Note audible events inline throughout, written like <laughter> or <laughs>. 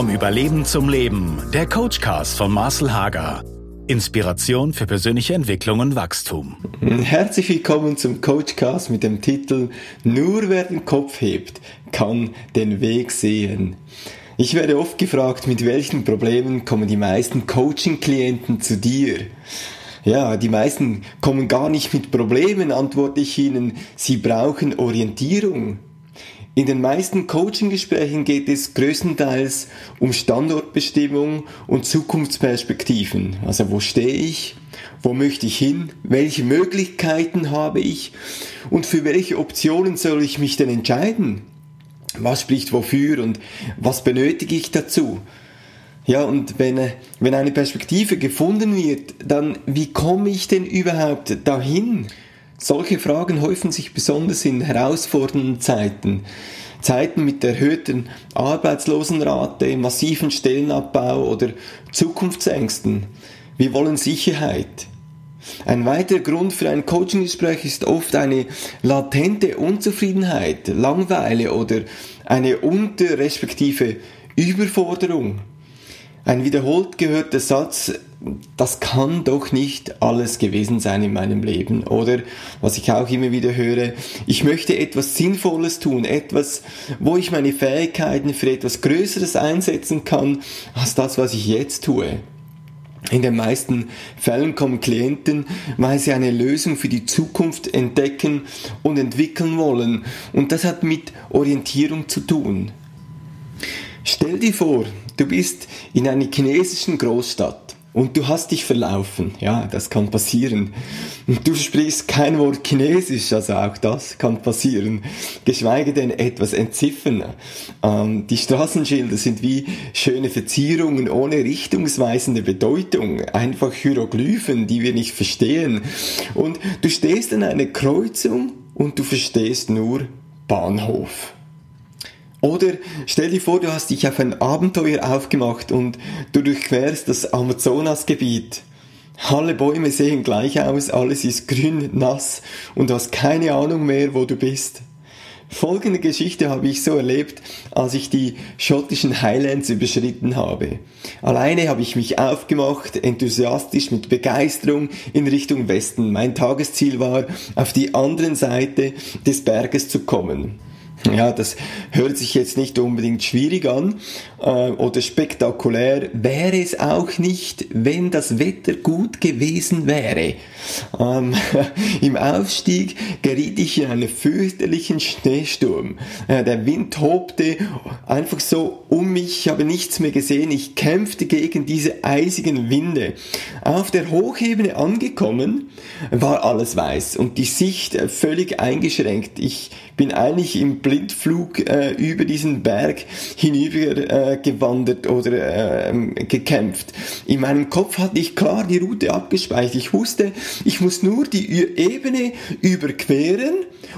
Vom Überleben zum Leben. Der Coachcast von Marcel Hager. Inspiration für persönliche Entwicklung und Wachstum. Herzlich willkommen zum Coachcast mit dem Titel Nur wer den Kopf hebt, kann den Weg sehen. Ich werde oft gefragt, mit welchen Problemen kommen die meisten Coaching-Klienten zu dir? Ja, die meisten kommen gar nicht mit Problemen, antworte ich ihnen. Sie brauchen Orientierung. In den meisten Coaching-Gesprächen geht es größtenteils um Standortbestimmung und Zukunftsperspektiven. Also wo stehe ich? Wo möchte ich hin? Welche Möglichkeiten habe ich? Und für welche Optionen soll ich mich denn entscheiden? Was spricht wofür und was benötige ich dazu? Ja, und wenn, wenn eine Perspektive gefunden wird, dann wie komme ich denn überhaupt dahin? Solche Fragen häufen sich besonders in herausfordernden Zeiten. Zeiten mit erhöhten Arbeitslosenrate, massiven Stellenabbau oder Zukunftsängsten. Wir wollen Sicherheit. Ein weiterer Grund für ein Coachinggespräch ist oft eine latente Unzufriedenheit, Langweile oder eine unter respektive Überforderung. Ein wiederholt gehörter Satz das kann doch nicht alles gewesen sein in meinem Leben. Oder was ich auch immer wieder höre, ich möchte etwas Sinnvolles tun, etwas, wo ich meine Fähigkeiten für etwas Größeres einsetzen kann, als das, was ich jetzt tue. In den meisten Fällen kommen Klienten, weil sie eine Lösung für die Zukunft entdecken und entwickeln wollen. Und das hat mit Orientierung zu tun. Stell dir vor, du bist in einer chinesischen Großstadt und du hast dich verlaufen. Ja, das kann passieren. Und du sprichst kein Wort Chinesisch, also auch das kann passieren. Geschweige denn etwas entziffern. Ähm, die Straßenschilder sind wie schöne Verzierungen ohne richtungsweisende Bedeutung. Einfach Hieroglyphen, die wir nicht verstehen. Und du stehst an einer Kreuzung und du verstehst nur Bahnhof. Oder stell dir vor, du hast dich auf ein Abenteuer aufgemacht und du durchquerst das Amazonasgebiet. Alle Bäume sehen gleich aus, alles ist grün, nass und du hast keine Ahnung mehr, wo du bist. Folgende Geschichte habe ich so erlebt, als ich die schottischen Highlands überschritten habe. Alleine habe ich mich aufgemacht, enthusiastisch mit Begeisterung in Richtung Westen. Mein Tagesziel war, auf die andere Seite des Berges zu kommen. Ja, das hört sich jetzt nicht unbedingt schwierig an äh, oder spektakulär. Wäre es auch nicht, wenn das Wetter gut gewesen wäre. Ähm, <laughs> Im Aufstieg geriet ich in einen fürchterlichen Schneesturm. Äh, der Wind tobte einfach so um mich, ich habe nichts mehr gesehen. Ich kämpfte gegen diese eisigen Winde. Auf der Hochebene angekommen war alles weiß und die Sicht völlig eingeschränkt. Ich bin eigentlich im Blindflug äh, über diesen Berg hinüber äh, gewandert oder äh, gekämpft. In meinem Kopf hatte ich klar die Route abgespeichert. Ich wusste, ich muss nur die Ebene überqueren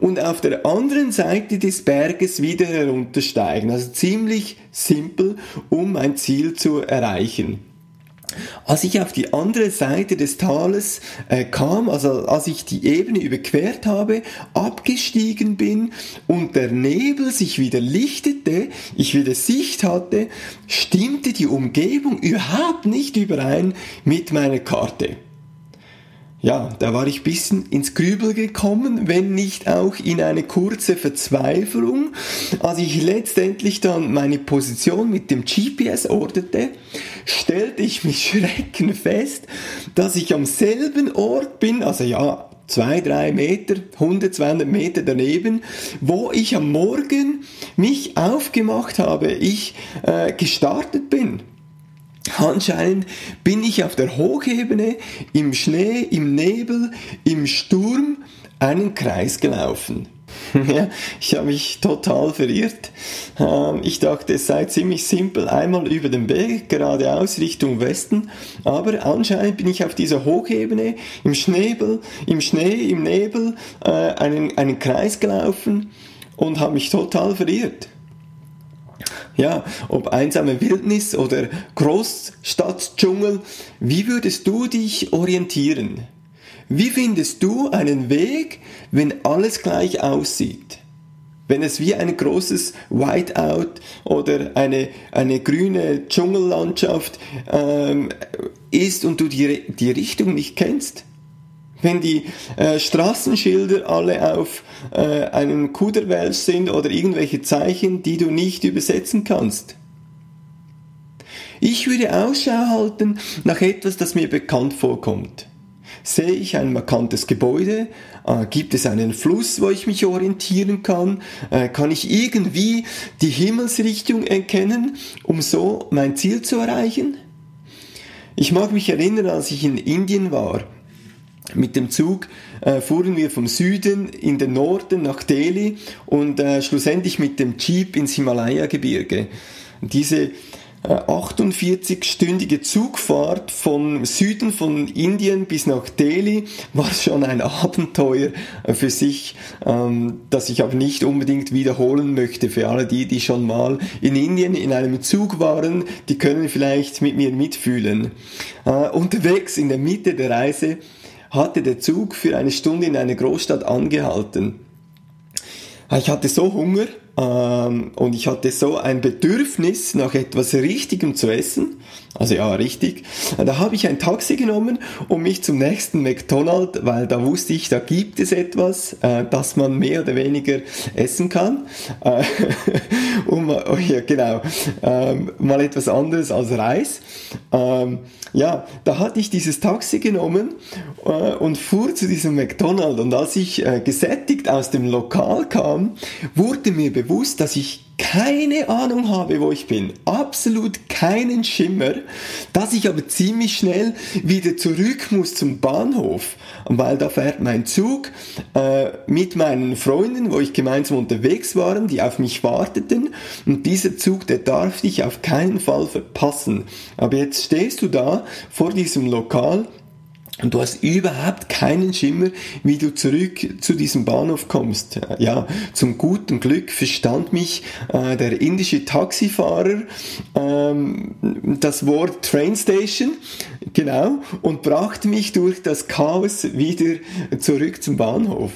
und auf der anderen Seite des Berges wieder heruntersteigen. Also ziemlich simpel, um mein Ziel zu erreichen. Als ich auf die andere Seite des Tales äh, kam, also als ich die Ebene überquert habe, abgestiegen bin und der Nebel sich wieder lichtete, ich wieder Sicht hatte, stimmte die Umgebung überhaupt nicht überein mit meiner Karte ja, da war ich bisschen ins Grübel gekommen, wenn nicht auch in eine kurze Verzweiflung, als ich letztendlich dann meine Position mit dem GPS orderte, stellte ich mit <laughs> Schrecken fest, dass ich am selben Ort bin, also ja, zwei, drei Meter, 100, 200 Meter daneben, wo ich am Morgen mich aufgemacht habe, ich äh, gestartet bin. Anscheinend bin ich auf der Hochebene im Schnee, im Nebel, im Sturm einen Kreis gelaufen. <laughs> Ja, ich habe mich total verirrt. Ähm, ich dachte, es sei ziemlich simpel, einmal über den Berg, geradeaus Richtung Westen, aber anscheinend bin ich auf dieser Hochebene im Schnebel, im Schnee, im Nebel äh, einen, einen Kreis gelaufen und habe mich total verirrt. Ja, ob einsame Wildnis oder Großstadtdschungel, wie würdest du dich orientieren? Wie findest du einen Weg, wenn alles gleich aussieht? Wenn es wie ein großes Whiteout oder eine, eine grüne Dschungellandschaft ähm, ist und du die, die Richtung nicht kennst. Wenn die äh, Straßenschilder alle auf äh, einem Kuderwelsch sind oder irgendwelche Zeichen, die du nicht übersetzen kannst. Ich würde Ausschau halten nach etwas, das mir bekannt vorkommt. Sehe ich ein markantes Gebäude? Äh, gibt es einen Fluss, wo ich mich orientieren kann? Äh, kann ich irgendwie die Himmelsrichtung erkennen, um so mein Ziel zu erreichen? Ich mag mich erinnern, als ich in Indien war. Mit dem Zug äh, fuhren wir vom Süden in den Norden nach Delhi und äh, schlussendlich mit dem Jeep ins Himalaya-Gebirge. Diese 48-stündige Zugfahrt vom Süden von Indien bis nach Delhi war schon ein Abenteuer für sich, ähm, das ich aber nicht unbedingt wiederholen möchte. Für alle die, die schon mal in Indien in einem Zug waren, die können vielleicht mit mir mitfühlen. Äh, unterwegs in der Mitte der Reise hatte der Zug für eine Stunde in einer Großstadt angehalten. Ich hatte so Hunger, ähm, und ich hatte so ein Bedürfnis nach etwas Richtigem zu essen. Also ja, richtig. Da habe ich ein Taxi genommen und mich zum nächsten McDonald's, weil da wusste ich, da gibt es etwas, äh, das man mehr oder weniger essen kann. Äh, und <laughs> oh ja, genau, ähm, mal etwas anderes als Reis. Ähm, ja, da hatte ich dieses Taxi genommen äh, und fuhr zu diesem McDonald's. Und als ich äh, gesättigt aus dem Lokal kam, wurde mir bewusst, bewusst, dass ich keine Ahnung habe, wo ich bin. Absolut keinen Schimmer, dass ich aber ziemlich schnell wieder zurück muss zum Bahnhof, weil da fährt mein Zug äh, mit meinen Freunden, wo ich gemeinsam unterwegs waren, die auf mich warteten und dieser Zug, der darf dich auf keinen Fall verpassen. Aber jetzt stehst du da vor diesem Lokal und du hast überhaupt keinen Schimmer, wie du zurück zu diesem Bahnhof kommst. Ja, zum guten Glück verstand mich äh, der indische Taxifahrer ähm, das Wort Train Station, genau, und brachte mich durch das Chaos wieder zurück zum Bahnhof.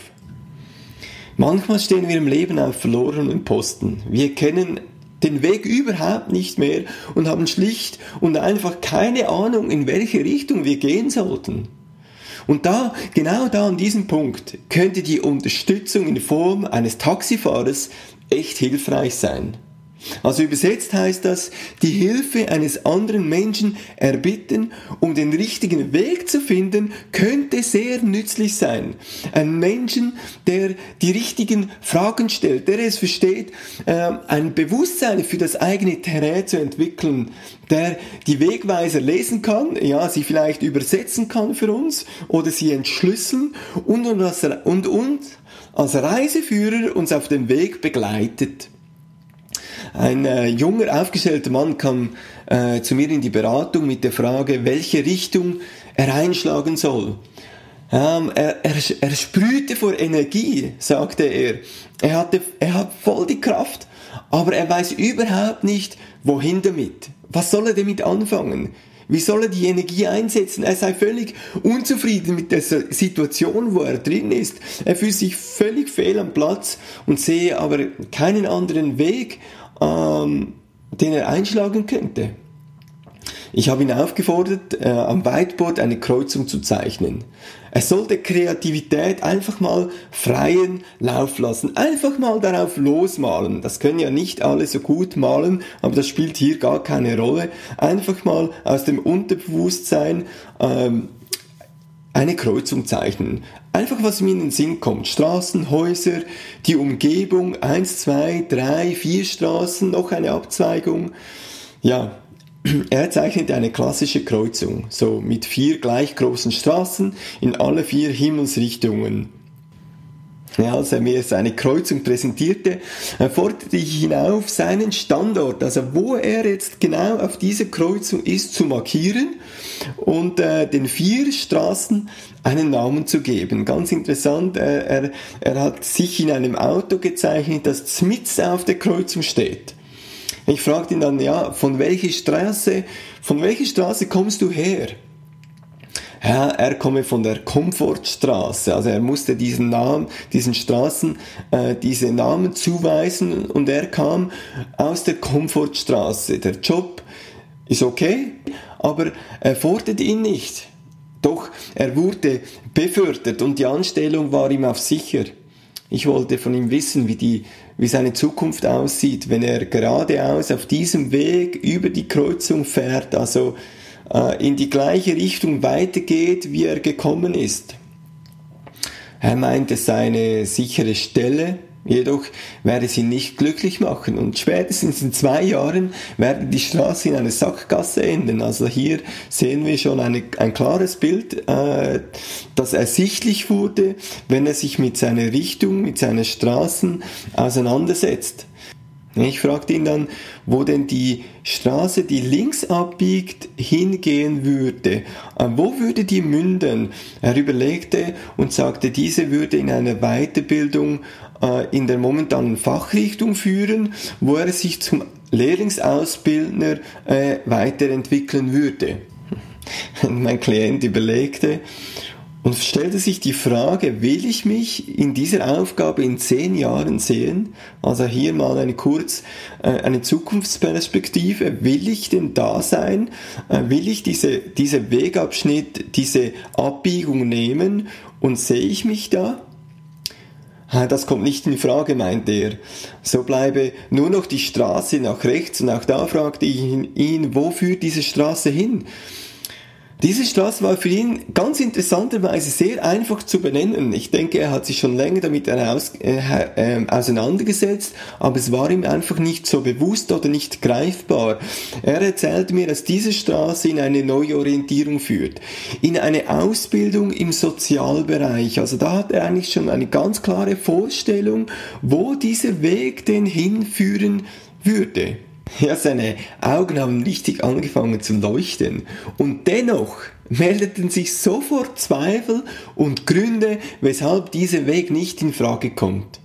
Manchmal stehen wir im Leben auf verlorenen Posten. Wir kennen den Weg überhaupt nicht mehr und haben schlicht und einfach keine Ahnung, in welche Richtung wir gehen sollten. Und da, genau da an diesem Punkt, könnte die Unterstützung in Form eines Taxifahrers echt hilfreich sein. Also übersetzt heißt das, die Hilfe eines anderen Menschen erbitten, um den richtigen Weg zu finden, könnte sehr nützlich sein. Ein Menschen, der die richtigen Fragen stellt, der es versteht, äh, ein Bewusstsein für das eigene Terrain zu entwickeln, der die Wegweiser lesen kann, ja, sie vielleicht übersetzen kann für uns oder sie entschlüsseln und, und, und als Reiseführer uns auf dem Weg begleitet. Ein äh, junger, aufgestellter Mann kam äh, zu mir in die Beratung mit der Frage, welche Richtung er einschlagen soll. Ähm, er, er, er sprühte vor Energie, sagte er. Er, hatte, er hat voll die Kraft, aber er weiß überhaupt nicht, wohin damit. Was soll er damit anfangen? Wie soll er die Energie einsetzen? Er sei völlig unzufrieden mit der Situation, wo er drin ist. Er fühlt sich völlig fehl am Platz und sehe aber keinen anderen Weg, ähm, den er einschlagen könnte. Ich habe ihn aufgefordert, äh, am Whiteboard eine Kreuzung zu zeichnen. Er sollte Kreativität einfach mal freien Lauf lassen, einfach mal darauf losmalen. Das können ja nicht alle so gut malen, aber das spielt hier gar keine Rolle. Einfach mal aus dem Unterbewusstsein ähm, eine Kreuzung zeichnen. Einfach was mir in den Sinn kommt. Straßen, Häuser, die Umgebung, eins, zwei, drei, vier Straßen, noch eine Abzweigung. Ja, <clears throat> er zeichnet eine klassische Kreuzung, so mit vier gleich großen Straßen in alle vier Himmelsrichtungen. Als er mir seine Kreuzung präsentierte, forderte ich ihn auf, seinen Standort, also wo er jetzt genau auf dieser Kreuzung ist, zu markieren und äh, den vier Straßen einen Namen zu geben. Ganz interessant, äh, er, er hat sich in einem Auto gezeichnet, das Smits auf der Kreuzung steht. Ich fragte ihn dann, ja, von welcher Straße, von welcher Straße kommst du her? Er komme von der Komfortstraße. Also er musste diesen Namen, diesen Straßen, äh, diese Namen zuweisen und er kam aus der Komfortstraße. Der Job ist okay, aber er fordert ihn nicht. Doch er wurde befördert und die Anstellung war ihm auf sicher. Ich wollte von ihm wissen, wie, die, wie seine Zukunft aussieht, wenn er geradeaus auf diesem Weg über die Kreuzung fährt, also in die gleiche Richtung weitergeht, wie er gekommen ist. Er meinte seine sichere Stelle, Jedoch werde sie nicht glücklich machen und spätestens in zwei Jahren werde die Straße in eine Sackgasse enden. Also hier sehen wir schon eine, ein klares Bild, äh, das ersichtlich wurde, wenn er sich mit seiner Richtung, mit seinen Straßen auseinandersetzt. Ich fragte ihn dann, wo denn die Straße, die links abbiegt, hingehen würde. Äh, wo würde die münden? Er überlegte und sagte, diese würde in eine Weiterbildung äh, in der momentanen Fachrichtung führen, wo er sich zum Lehrlingsausbildner äh, weiterentwickeln würde. <laughs> mein Klient überlegte und stellte sich die Frage, will ich mich in dieser Aufgabe in zehn Jahren sehen? Also hier mal eine kurz, äh, eine Zukunftsperspektive. Will ich denn da sein? Äh, will ich diese, diese Wegabschnitt, diese Abbiegung nehmen und sehe ich mich da? Das kommt nicht in Frage, meinte er. So bleibe nur noch die Straße nach rechts und auch da fragte ich ihn, wo führt diese Straße hin? Diese Straße war für ihn ganz interessanterweise sehr einfach zu benennen. Ich denke, er hat sich schon länger damit heraus, äh, äh, auseinandergesetzt, aber es war ihm einfach nicht so bewusst oder nicht greifbar. Er erzählt mir, dass diese Straße in eine Neuorientierung führt, in eine Ausbildung im Sozialbereich. Also da hat er eigentlich schon eine ganz klare Vorstellung, wo dieser Weg denn hinführen würde. <laughs> Ja, seine Augen haben richtig angefangen zu leuchten. Und dennoch meldeten sich sofort Zweifel und Gründe, weshalb dieser Weg nicht in Frage kommt.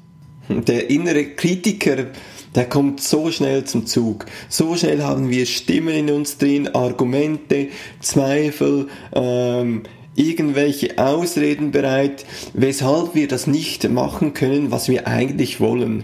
Der innere Kritiker, der kommt so schnell zum Zug. So schnell haben wir Stimmen in uns drin, Argumente, Zweifel, ähm, irgendwelche Ausreden bereit, weshalb wir das nicht machen können, was wir eigentlich wollen.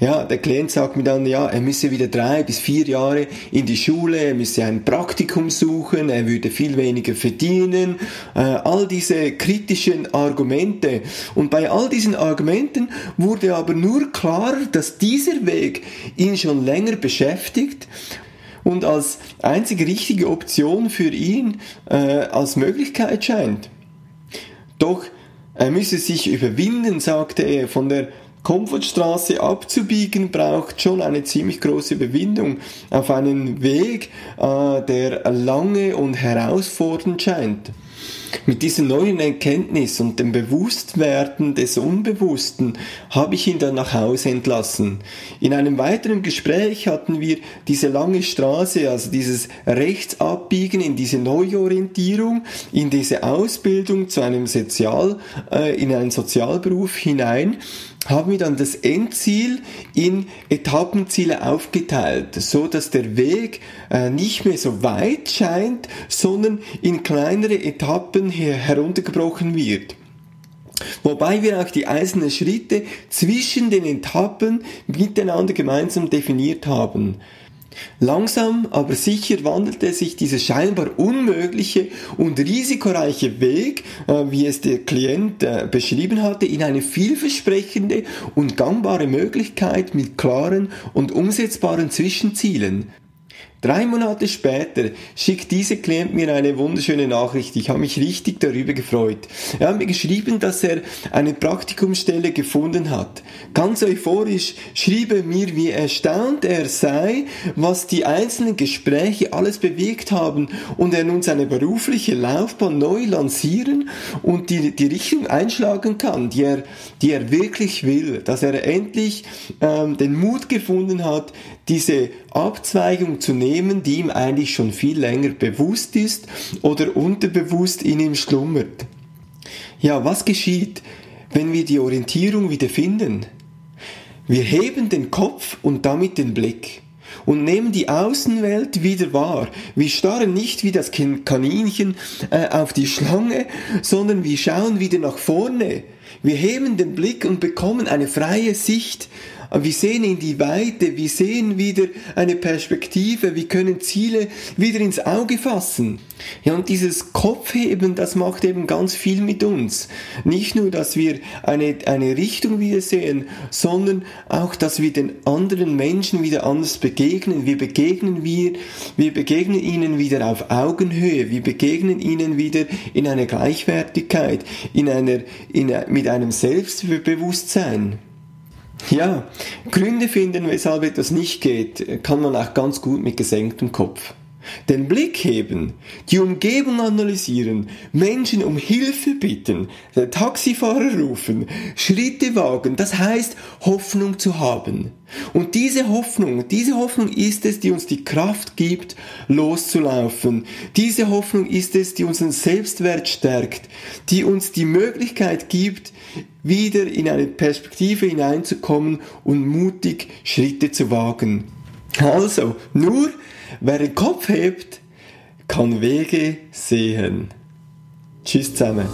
Ja, der Klient sagt mir dann, ja, er müsse wieder drei bis vier Jahre in die Schule, er müsse ein Praktikum suchen, er würde viel weniger verdienen, äh, all diese kritischen Argumente. Und bei all diesen Argumenten wurde aber nur klar, dass dieser Weg ihn schon länger beschäftigt und als einzige richtige Option für ihn äh, als Möglichkeit scheint. Doch er müsse sich überwinden, sagte er, von der Komfortstraße abzubiegen braucht schon eine ziemlich große Überwindung auf einen Weg, äh, der lange und herausfordernd scheint. Mit dieser neuen Erkenntnis und dem Bewusstwerden des Unbewussten habe ich ihn dann nach Hause entlassen. In einem weiteren Gespräch hatten wir diese lange Straße, also dieses Rechtsabbiegen in diese Neuorientierung, in diese Ausbildung zu einem Sozial, äh, in einen Sozialberuf hinein haben wir dann das Endziel in Etappenziele aufgeteilt, so dass der Weg äh, nicht mehr so weit scheint, sondern in kleinere Etappen heruntergebrochen wird. Wobei wir auch die einzelnen Schritte zwischen den Etappen miteinander gemeinsam definiert haben. Langsam, aber sicher wandelte sich dieser scheinbar unmögliche und risikoreiche Weg, äh, wie es der Klient äh, beschrieben hatte, in eine vielversprechende und gangbare Möglichkeit mit klaren und umsetzbaren Zwischenzielen. Drei Monate später schickt dieser Klient mir eine wunderschöne Nachricht. Ich habe mich richtig darüber gefreut. Er hat mir geschrieben, dass er eine Praktikumsstelle gefunden hat. Ganz euphorisch schrieb er mir, wie erstaunt er sei, was die einzelnen Gespräche alles bewegt haben und er nun seine berufliche Laufbahn neu lancieren und die, die Richtung einschlagen kann, die er, die er wirklich will. Dass er endlich ähm, den Mut gefunden hat, diese Abzweigung zu nehmen, die ihm eigentlich schon viel länger bewusst ist oder unterbewusst in ihm schlummert. Ja, was geschieht, wenn wir die Orientierung wieder finden? Wir heben den Kopf und damit den Blick. und nehmen die Außenwelt wieder wahr. Wir starren nicht wie das Kaninchen äh, auf die Schlange, sondern wir schauen wieder nach vorne. Wir heben den Blick und bekommen eine freie Sicht wir sehen in die Weite, wir sehen wieder eine Perspektive, wir können Ziele wieder ins Auge fassen. Ja, und dieses Kopfheben, das macht eben ganz viel mit uns. Nicht nur, dass wir eine, eine Richtung wieder sehen, sondern auch, dass wir den anderen Menschen wieder anders begegnen. Wir begegnen wir, wir begegnen ihnen wieder auf Augenhöhe. Wir begegnen ihnen wieder in einer Gleichwertigkeit, in einer, in, mit einem Selbstbewusstsein. Ja, Gründe finden, weshalb etwas nicht geht, kann man auch ganz gut mit gesenktem Kopf. Den Blick heben, die Umgebung analysieren, Menschen um Hilfe bitten, Taxifahrer rufen, Schritte wagen, das heißt Hoffnung zu haben. Und diese Hoffnung, diese Hoffnung ist es, die uns die Kraft gibt, loszulaufen. Diese Hoffnung ist es, die unseren Selbstwert stärkt, die uns die Möglichkeit gibt, wieder in eine Perspektive hineinzukommen und mutig Schritte zu wagen. Also, nur wer den Kopf hebt, kann Wege sehen. Tschüss zusammen.